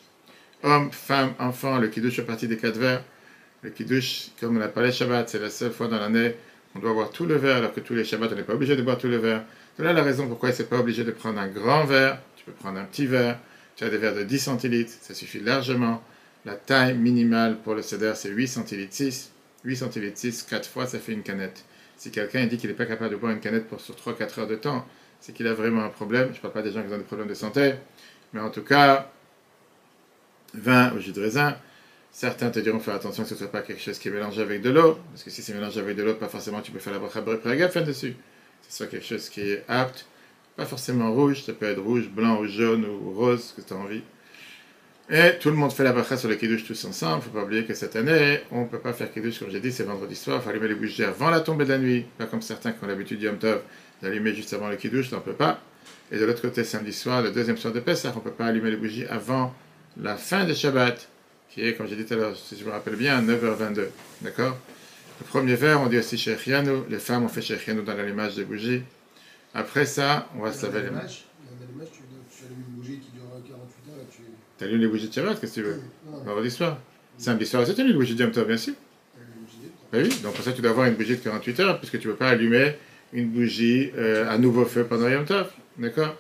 Homme, femme, enfant, le kiddush fait partie des quatre vers. Le kiddush, comme on a parlé Shabbat, c'est la seule fois dans l'année on doit boire tout le verre, alors que tous les Shabbats, on n'est pas obligé de boire tout le verre. C'est là la raison pourquoi il n'est pas obligé de prendre un grand verre. Tu peux prendre un petit verre. Tu as des verres de 10 centilitres, ça suffit largement. La taille minimale pour le céder, c'est 8 centilitres 6. 8 centilitres 6, 4 fois, ça fait une canette. Si quelqu'un dit qu'il n'est pas capable de boire une canette pour sur 3-4 heures de temps, c'est qu'il a vraiment un problème. Je ne parle pas des gens qui ont des problèmes de santé, mais en tout cas, vin au jus de raisin, Certains te diront faire attention que ce ne soit pas quelque chose qui est mélangé avec de l'eau, parce que si c'est mélangé avec de l'eau, pas forcément tu peux faire la bracha fin dessus. Que ce soit quelque chose qui est apte, pas forcément rouge, ça peut être rouge, blanc ou jaune ou rose, que tu as envie. Et tout le monde fait la bracha sur le kiddush tous ensemble. Faut pas oublier que cette année, on peut pas faire kiddush, comme j'ai dit, c'est vendredi soir. Faut allumer les bougies avant la tombée de la nuit. Pas comme certains qui ont l'habitude Yom Tov d'allumer juste avant le kiddush, ne peut pas. Et de l'autre côté, samedi soir, le deuxième soir de Pessah, on peut pas allumer les bougies avant la fin de Shabbat qui est, comme j'ai dit tout à l'heure, si je me rappelle bien, 9h22. D'accord? Le premier verre, on dit aussi Sheikhianu. Les femmes ont fait Sheikhianu dans l'allumage des bougies. Après ça, on va se laver les mains. Tu allumes une bougie qui dure 48 heures. Tu allumes les bougies de Shabbat, qu'est-ce que tu veux? Vendredi soir. Samedi soir, c'est une bougie de Yom Tov, bien sûr. Ben oui, donc pour ça tu dois avoir une bougie de 48 heures, puisque tu ne peux pas allumer une bougie euh, à nouveau feu pendant Yom Tov. D'accord?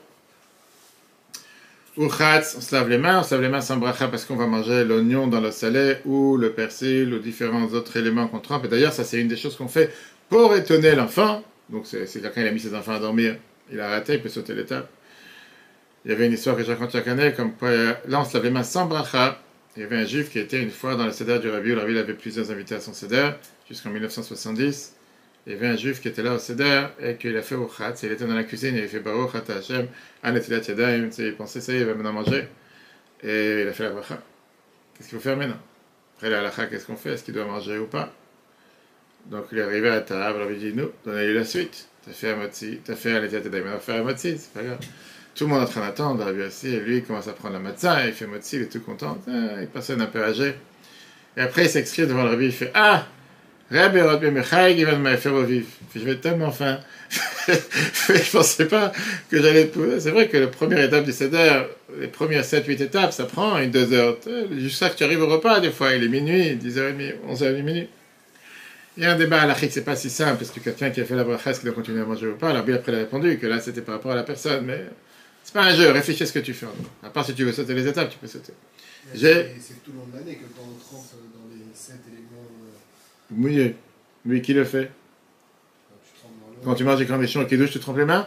Ou khatz, on se lave les mains, on se lave les mains sans bracha parce qu'on va manger l'oignon dans le salé ou le persil ou différents autres éléments qu'on trempe. Et d'ailleurs, ça c'est une des choses qu'on fait pour étonner l'enfant. Donc c'est quelqu'un qui a mis ses enfants à dormir, il a raté, il peut sauter l'étape. Il y avait une histoire que je raconte chaque année, comme quoi, là on se lave les mains sans bracha. Il y avait un juif qui était une fois dans le céder du Rabbi, où le Rabbi avait plusieurs invités à son céder, jusqu'en 1970 il y avait un juif qui était là au Seder et qu'il a fait au Khatz, il était dans la cuisine, il a fait Baruch Ata Hashem, Anetilat Yadayim, il pensait ça, il va maintenant manger. Et il a fait la bracha. Qu'est-ce qu'il faut faire maintenant? Après la qu'est-ce qu'on fait? Est-ce qu'il doit manger ou pas? Donc il est arrivé à la table, il lui dit Nous, donnez-lui la suite. T'as fait un motzi, t'as fait Anetilat Yadayim, faire c'est pas grave. Tout le monde est en train d'attendre, Rabbi aussi, et lui il commence à prendre la matzah, il fait motzi, il est tout content, ah, il passe un peu âgé. Et après il s'excrit devant le Rabbi, il fait Ah Je vais tellement faim. je pensais pas que j'allais. C'est vrai que la première étape du Seder, les premières 7-8 étapes, ça prend une 2 heures. Jusqu'à que tu arrives au repas, des fois, il est minuit, 10h30, 11h30 minuit. Il y a un débat à la c'est pas si simple, parce que quelqu'un qui a fait la bracha, est-ce qu'il doit continuer à manger ou pas? Alors, bien après, il a répondu que là, c'était par rapport à la personne, mais c'est pas un jeu, réfléchis à ce que tu fais. À part si tu veux sauter les étapes, tu peux sauter. C'est tout le long de l'année que quand on trempe dans les 7 éléments Mouillé. Lui, qui le fait? Quand tu manges des cornichons et douche, tu trempes les mains?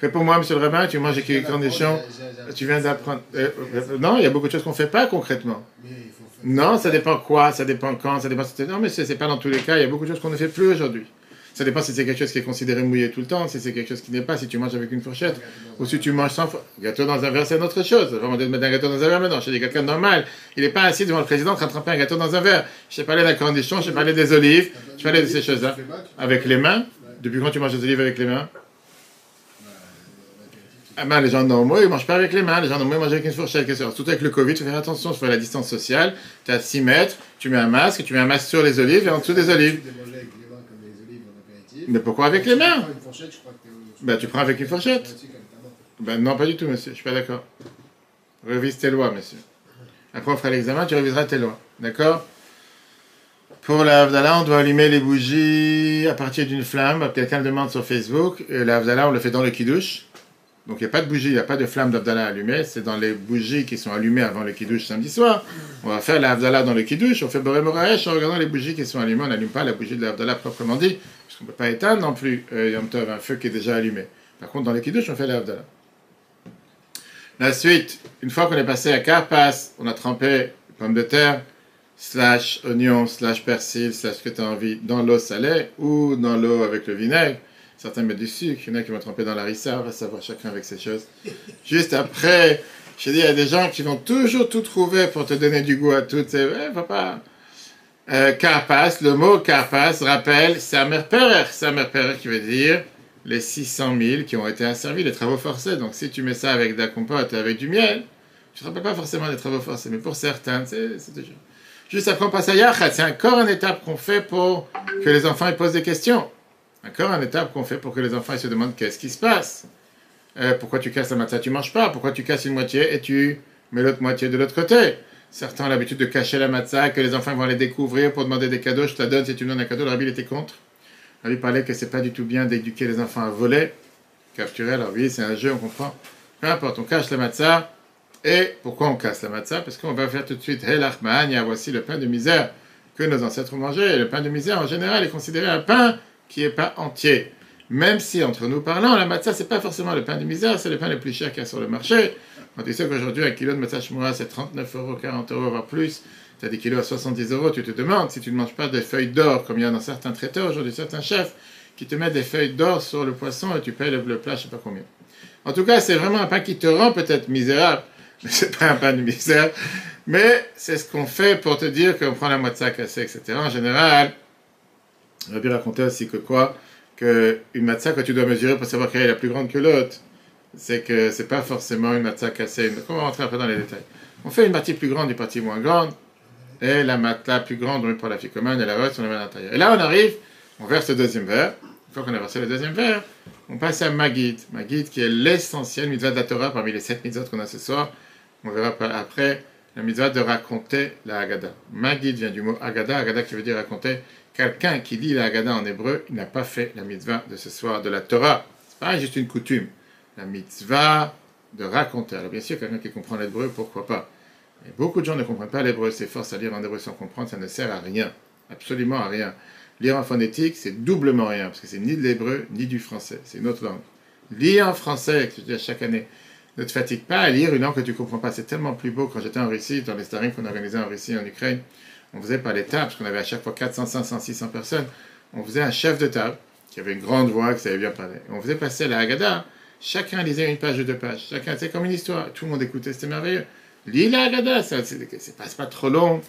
Réponds-moi, monsieur le rabbin, tu manges des cornichons, tu viens d'apprendre. Euh, euh, non, il y a beaucoup de choses qu'on ne fait pas concrètement. Non, ça dépend quoi, ça dépend quand, ça dépend. Non, mais c'est pas dans tous les cas, il y a beaucoup de choses qu'on ne fait plus aujourd'hui. Ça dépend si c'est quelque chose qui est considéré mouillé tout le temps, si c'est quelque chose qui n'est pas, si tu manges avec une fourchette, ou si tu manges sans gâteau dans un verre, c'est une autre chose. Vraiment de mettre un gâteau dans un verre maintenant. Dis quelqu'un normal. Il n'est pas assis devant le président en train de tremper un gâteau dans un verre. Je parler d'un cornichon, je parler des olives, je parlais de ces choses-là. Avec les mains? Depuis quand tu manges des olives avec les mains? Ah ben, les gens normaux, ils ne mangent pas avec les mains. Les gens normaux, ils mangent avec une fourchette. Surtout avec le Covid, il faut faire attention. Il faut la distance sociale. Tu à 6 mètres, tu mets un masque, tu mets un masque sur les olives et en dessous des olives. Mais pourquoi avec les mains Ben, tu prends avec une fourchette. Ben, non, pas du tout, monsieur. Je suis pas d'accord. Révise tes lois, monsieur. Après, on fera l'examen, tu réviseras tes lois. D'accord? Pour la on doit allumer les bougies à partir d'une flamme. Quelqu'un demande sur Facebook. Et la on le fait dans le kidouche. Donc, il n'y a pas de bougie, il n'y a pas de flamme d'Avdallah allumée. C'est dans les bougies qui sont allumées avant le kidouche samedi soir. On va faire la dans le kidouche. On fait Boré en regardant les bougies qui sont allumées. On n'allume pas la bougie de la proprement dit. On ne peut pas éteindre non plus euh, Yom Tov, un feu qui est déjà allumé. Par contre, dans les Kiddush, on fait l'Avdallah. La suite, une fois qu'on est passé à Carpas, on a trempé pommes de terre, slash oignon, slash persil, slash ce que tu as envie, dans l'eau salée ou dans l'eau avec le vinaigre. Certains mettent du sucre, il y en a qui vont tremper dans la rissa, on va savoir chacun avec ses choses. Juste après, je dis, il y a des gens qui vont toujours tout trouver pour te donner du goût à tout. Ouais, papa, Euh, Karpas, le mot Karpas rappelle Samer Perer. Samer Perer qui veut dire les 600 000 qui ont été asservis, les travaux forcés. Donc si tu mets ça avec de la compote et avec du miel, tu ne te rappelles pas forcément des travaux forcés, mais pour certains, c'est déjà. Juste après, on passe à Yachat. C'est encore une étape qu'on fait pour que les enfants ils posent des questions. Encore une étape qu'on fait pour que les enfants ils se demandent qu'est-ce qui se passe. Euh, pourquoi tu casses la matzah, tu manges pas Pourquoi tu casses une moitié et tu mets l'autre moitié de l'autre côté Certains ont l'habitude de cacher la matzah, que les enfants vont aller découvrir pour demander des cadeaux. Je te la donne si tu me donnes un cadeau. Le rabbi était contre. Le rabbi parlait que c'est pas du tout bien d'éduquer les enfants à voler, capturer. Alors oui, c'est un jeu, on comprend. Peu importe, on cache la matzah. Et pourquoi on casse la matzah Parce qu'on va faire tout de suite Helachmania, voici le pain de misère que nos ancêtres ont mangé. Et le pain de misère, en général, est considéré un pain qui n'est pas entier. Même si, entre nous parlant, la matzah, c'est pas forcément le pain de misère, c'est le pain le plus cher qu'il y a sur le marché. Quand tu sais qu'aujourd'hui, un kilo de matzah shmura, c'est 39 euros, 40 euros, voire plus, tu as des kilos à 70 euros, tu te demandes si tu ne manges pas des feuilles d'or, comme il y a dans certains traiteurs aujourd'hui, certains chefs, qui te mettent des feuilles d'or sur le poisson et tu payes le, plat, je sais pas combien. En tout cas, c'est vraiment un pain qui te rend peut-être misérable, mais c'est pas un pain de misère. Mais c'est ce qu'on fait pour te dire qu'on prend la matzah cassée, etc. En général, bien raconter aussi que quoi Qu'une matzah que tu dois mesurer pour savoir quelle est la plus grande que l'autre, c'est que c'est pas forcément une matzah cassée. On va rentrer un peu dans les détails. On fait une partie plus grande, une partie moins grande, et la matzah plus grande, on met pour la fille commune, et la reste, on la met à l'intérieur. Et là, on arrive, on verse le deuxième verre. Une fois qu'on a versé le deuxième verre, on passe à Magid. Magid qui est l'essentiel mitzvah de la Torah parmi les sept mitzvahs qu'on a ce soir. On verra après la mitzvah de raconter la Haggadah. Magid vient du mot Haggadah, Haggadah qui veut dire raconter. Quelqu'un qui dit la Haggadah en hébreu, il n'a pas fait la mitzvah de ce soir de la Torah. C'est pas juste une coutume. La mitzvah de raconter. Alors bien sûr, quelqu'un qui comprend l'hébreu, pourquoi pas? Beaucoup de gens ne comprennent pas l'hébreu, c'est force à lire en hébreu sans comprendre, ça ne sert à rien. Absolument à rien. Lire en phonétique, c'est doublement rien, parce que c'est ni de l'hébreu, ni du français. C'est une autre langue. Lire en français, que je dis chaque année, ne te fatigue pas à lire une langue que tu ne comprends pas. C'est tellement plus beau. Quand j'étais en Russie, dans les starings qu'on organisait en Russie, en Ukraine, on faisait par les tables, parce qu'on avait à chaque fois 400, 500, 600 personnes. On faisait un chef de table qui avait une grande voix, qui savait bien parler. On faisait passer la Haggadah. Chacun lisait une page ou deux pages. Chacun, c'est comme une histoire. Tout le monde écoutait, c'était merveilleux. Lis la Haggadah, c'est pas, pas trop long.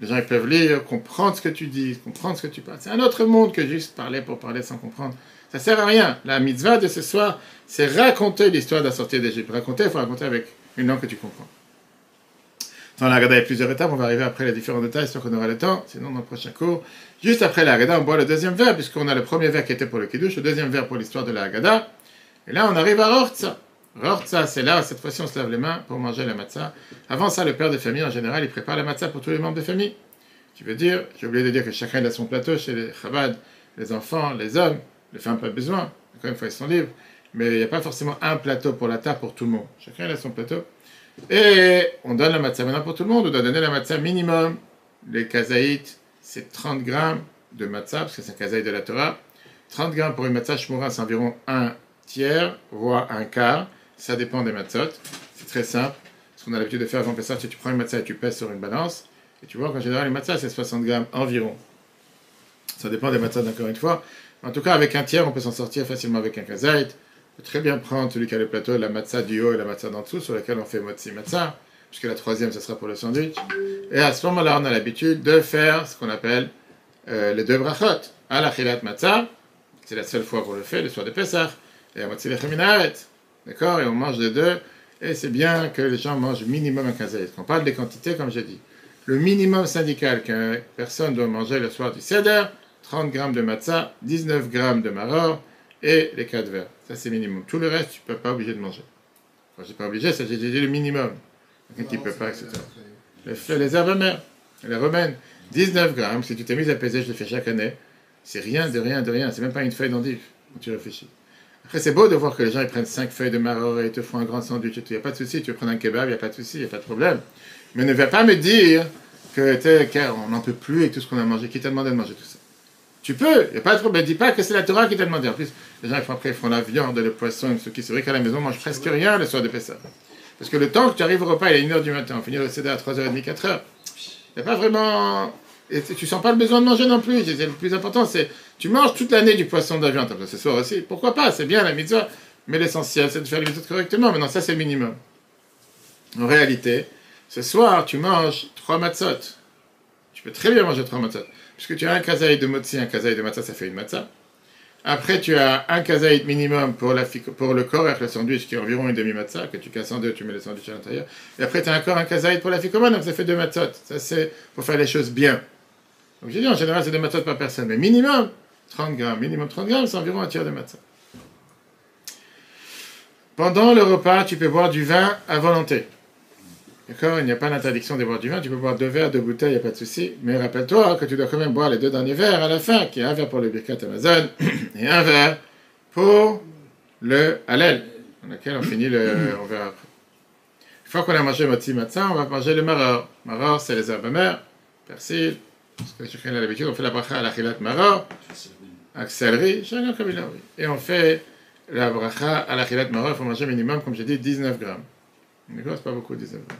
Les gens ils peuvent lire, comprendre ce que tu dis, comprendre ce que tu parles. C'est un autre monde que juste parler pour parler sans comprendre. Ça sert à rien. La mitzvah de ce soir, c'est raconter l'histoire de la sortie d'Égypte. Raconter, il faut raconter avec une langue que tu comprends. Dans la Haggadah, il y a plusieurs étapes. On va arriver après les différents détails, sûr qu'on aura le temps. Sinon, dans le prochain cours, juste après la Haggadah, on boit le deuxième verre, puisqu'on a le premier verre qui était pour le Kiddush, le deuxième verre pour l'histoire de la Haggadah. Et là, on arrive à Rortza. Rortza, c'est là, cette fois-ci, on se lave les mains pour manger la matzah. Avant ça, le père de famille, en général, il prépare la matzah pour tous les membres de famille. Qui veut dire, j'ai oublié de dire que chacun a son plateau chez les Chabad, les enfants, les hommes, les femmes pas besoin. Encore une fois, ils sont libres. Mais il n'y a pas forcément un plateau pour la table pour tout le monde. Chacun a son plateau. Et on donne la matzah maintenant pour tout le monde. On doit donner la matzah minimum. Les kazaïtes, c'est 30 grammes de matzah, parce que c'est un kazaït de la Torah. 30 grammes pour une matzah shmura, c'est environ un tiers, voire un quart. Ça dépend des matzot. C'est très simple. Ce qu'on a l'habitude de faire avant Pessah, c'est que tu prends une matzah et tu pèses sur une balance. Et tu vois qu'en général, les matzahs, c'est 60 grammes environ. Ça dépend des matzahs, encore une fois. En tout cas, avec un tiers, on peut s'en sortir facilement avec un kazaït. On peut très bien prendre celui qui a le plateau, la matzah du haut et la matzah d'en dessous, sur laquelle on fait motzi matzah, puisque la troisième, ce sera pour le sandwich. Et à ce moment-là, on a l'habitude de faire ce qu'on appelle euh, les deux brachot. À la chilat matzah, c'est la seule fois qu'on le fait, le soir de Pessah, et. D'accord? Et on mange les deux. Et c'est bien que les gens mangent minimum un kazaït. On parle des quantités, comme j'ai dit. Le minimum syndical qu'une personne doit manger le soir du seder, 30 grammes de matzah, 19 grammes de maror et les 4 verres. Ça, c'est minimum. Tout le reste, tu ne peux pas obligé de manger. Quand je pas obligé, c'est j'ai dit le minimum. Quelqu'un qui ne peut pas, etc. Les, les herbes mères, les romaines, 19 grammes. Si tu t'es mis à peser, je le fais chaque année. C'est rien de rien de rien. C'est même pas une feuille d'endive quand tu réfléchis. Après, c'est beau de voir que les gens ils prennent 5 feuilles de maror et ils te font un grand sandwich Il n'y a pas de souci. Tu veux prendre un kebab, il n'y a pas de souci, il n'y a pas de problème. Mais ne va pas me dire que on n'en peut plus et tout ce qu'on a mangé. Qui t'a demandé de manger tout ça? Tu peux, il n'y a pas de problème. Dis pas que c'est la Torah qui t'a demandé. En plus, les gens font après, ils font la viande, le poisson, ce qui c'est vrai qu'à la maison, on mange presque rien le soir de Pessah. Parce que le temps que tu arrives au repas, il est 1h du matin. On finit le CD à 3h30, 4h. Il n'y a pas vraiment. Et tu sens pas le besoin de manger non plus. Le plus important, c'est tu manges toute l'année du poisson la viande. Ce soir aussi. Pourquoi pas C'est bien la mitzvah. Mais l'essentiel, c'est de faire les mitzvahs correctement. Maintenant, ça, c'est le minimum. En réalité, ce soir, tu manges trois matzot. Tu peux très bien manger trois matzot. Puisque tu as un kazaï de motzi, un kazaï de matzah, ça fait une matzah. Après, tu as un kazaït minimum pour, la, pour le corps avec le sandwich qui est environ une demi-matzah, que tu casses en deux, tu mets le sandwich à l'intérieur. Et après, tu as encore un kazaït pour la ficomane, donc ça fait deux matzot. Ça, c'est pour faire les choses bien. Donc j'ai dit, en général, c'est deux matzot par personne. Mais minimum, 30 grammes. Minimum 30 grammes, c'est environ un tiers de matzah. Pendant le repas, tu peux boire du vin à volonté. D'accord? Il n'y a pas d'interdiction de boire du vin. Tu peux boire deux verres, deux bouteilles, il n'y a pas de souci. Mais rappelle-toi que tu dois quand même boire les deux derniers verres à la fin, qui est un verre pour le Birkat Amazon et un verre pour le Hallel, dans lequel on finit le. On verra après. Une fois qu'on a mangé Moti Matzah, on va manger le maror. Maror, c'est les herbes amères, persil, chacun a l'habitude. On fait la bracha à l'achilat maror, avec céleri, chacun. Et on fait la bracha à l'achilat maror, il faut manger minimum, comme j'ai dit, 19 grammes. D'accord C'est pas beaucoup, 19 grammes.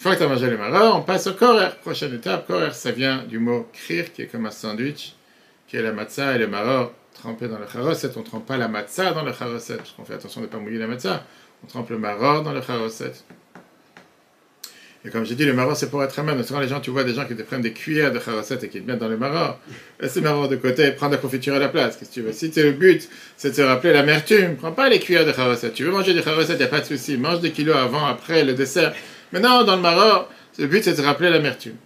Une fois que tu as mangé le maror, on passe au korer. Prochaine étape, korer, ça vient du mot krir, qui est comme un sandwich, qui est la matzah et le maror trempés dans le charoset. On ne trempe pas la matzah dans le charoset, parce qu'on fait attention de ne pas mouiller la matzah. On trempe le maror dans le charoset. Et comme j'ai dit, le maror, c'est pour être amer. Souvent, les gens, tu vois des gens qui te prennent des cuillères de charoset et qui te mettent dans le maror. Laisse le maror de côté, prends de la confiture à la place. Qu'est-ce que tu veux? Si c'est le but, c'est de se rappeler l'amertume, prends pas les cuillères de charoset. Tu veux manger du charoset, il n'y a pas de souci. Mange des kilos avant, après, le dessert. Mais non, dans le maror, le but, c'est de se rappeler l'amertume.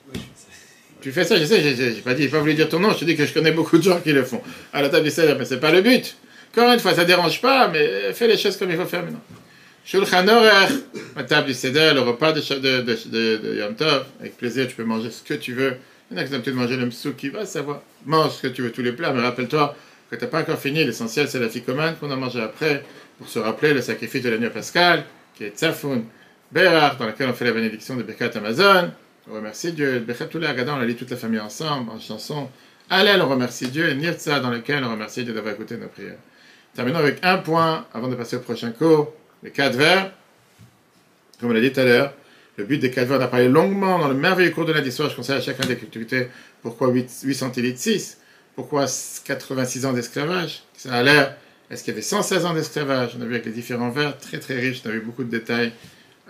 Tu fais ça, je sais, j'ai pas dit, j'ai pas voulu dire ton nom, je te dis que je connais beaucoup de gens qui le font. À la table du seigneur, mais c'est pas le but. Encore une fois, ça dérange pas, mais fais les choses comme il faut faire maintenant. Shulchan Orech, la table du Seder, le repas de, de, de, de, avec plaisir, tu peux manger ce que tu veux. Il y en a qui ont de manger le msou qui va savoir. Mange ce que tu veux, tous les plats, mais rappelle-toi que tu n'as pas encore fini. L'essentiel, c'est la ficomane qu'on a mangé après, pour se rappeler le sacrifice de l'agneau pascal, qui est Tzafoun Berach, dans lequel on fait la bénédiction de Birkat Amazon. On remercie Dieu. Les Agadan, on a lu toute la famille ensemble, en chanson. Allez, on remercie Dieu. Et Nirtza, dans lequel on remercie Dieu d'avoir écouté nos prières. Terminons avec un point avant de passer au prochain cours les quatre vers, comme on l'a dit tout à l'heure, le but des quatre vers, on a parlé longuement dans le merveilleux cours de lundi soir, je conseille à chacun d'activité pourquoi 8, 8 centilitres 6, pourquoi 86 ans d'esclavage, ça a l'air, est-ce qu'il y avait 116 ans d'esclavage? On a vu avec les différents vers, très très riches, on a vu beaucoup de détails,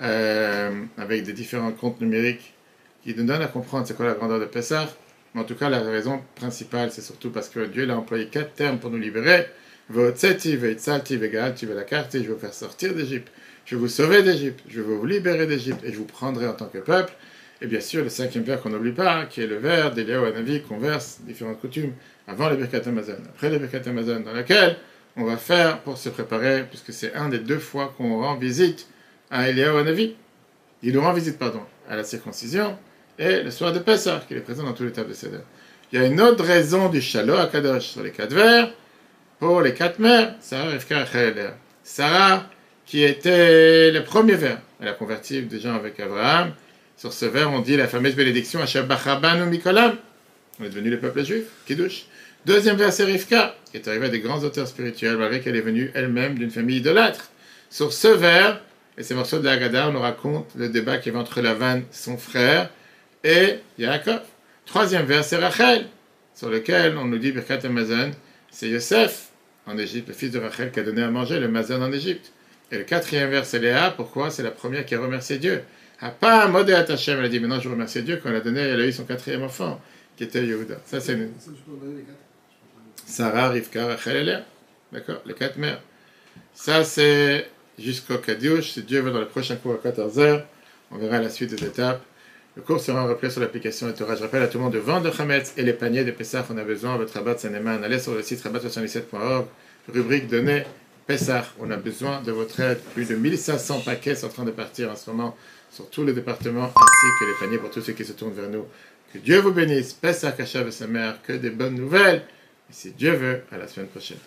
euh, avec des différents comptes numériques qui nous donnent à comprendre c'est quoi la grandeur de Pessah. Mais en tout cas, la raison principale, c'est surtout parce que Dieu a employé quatre termes pour nous libérer. Votseti, Veitsalti, Vegalti, Velakarti, je vais vous faire sortir d'Égypte, je vais vous sauver d'Égypte, je vais vous libérer d'Égypte et je vous prendrai en tant que peuple. Et bien sûr, le cinquième vers qu'on n'oublie pas, qui est le vers d'Eliaou Anavi qu'on verse différentes coutumes avant le Birkat Amazon, après le Birkat Amazon, dans laquelle on va faire pour se préparer, puisque c'est un des deux fois qu'on rend visite à Eliaou Anavi. Il nous rend visite, pardon, à la circoncision et le soir de Pessah, qui est présent dans tous les tables de Seder. Il y a une autre raison du Shalom à Kadosh sur les quatre vers pour les quatre mères, Sarah, Rivka Sarah, qui était le premier vers, elle a converti des gens avec Abraham. Sur ce vers, on dit la fameuse bénédiction à ou Mikolam. On est devenu le peuple juif, Kiddush. Deuxième vers, c'est Rivka, qui est arrivée à des grands auteurs spirituels, malgré qu'elle est venue elle-même d'une famille idolâtre. Sur ce vers, et ces morceaux de la on nous raconte le débat qui y avait entre Lavan, son frère, et Yaakov. Troisième vers, c'est Rachel, sur lequel on nous dit Birkat c'est Yosef en Égypte, le fils de Rachel qui a donné à manger le mazon en Égypte. Et le quatrième vers, c'est Léa. Pourquoi? C'est la première qui a remercié Dieu. A pas modé Hashem. Elle a dit Maintenant, je remercie Dieu quand elle a donné, elle a eu son quatrième enfant, qui était Yehuda. Ça, c'est une... Sarah, Rivka, Rachel et Léa. D'accord? Les quatre mères. Ça, c'est jusqu'au Kadiouche. Si Dieu veut, dans le prochain cours à 14h, on verra la suite des étapes. Le cours sera repris sur l'application Torah. Je rappelle à tout le monde de vendre de et les paniers de Pessah. On a besoin, votre rabat Saneman. Allez sur le site rabat77.org, rubrique données Pessah. On a besoin de votre aide. Plus de 1500 paquets sont en train de partir en ce moment sur tous les départements, ainsi que les paniers pour tous ceux qui se tournent vers nous. Que Dieu vous bénisse. Pessah, Kachav et sa mère. Que des bonnes nouvelles. Et si Dieu veut, à la semaine prochaine.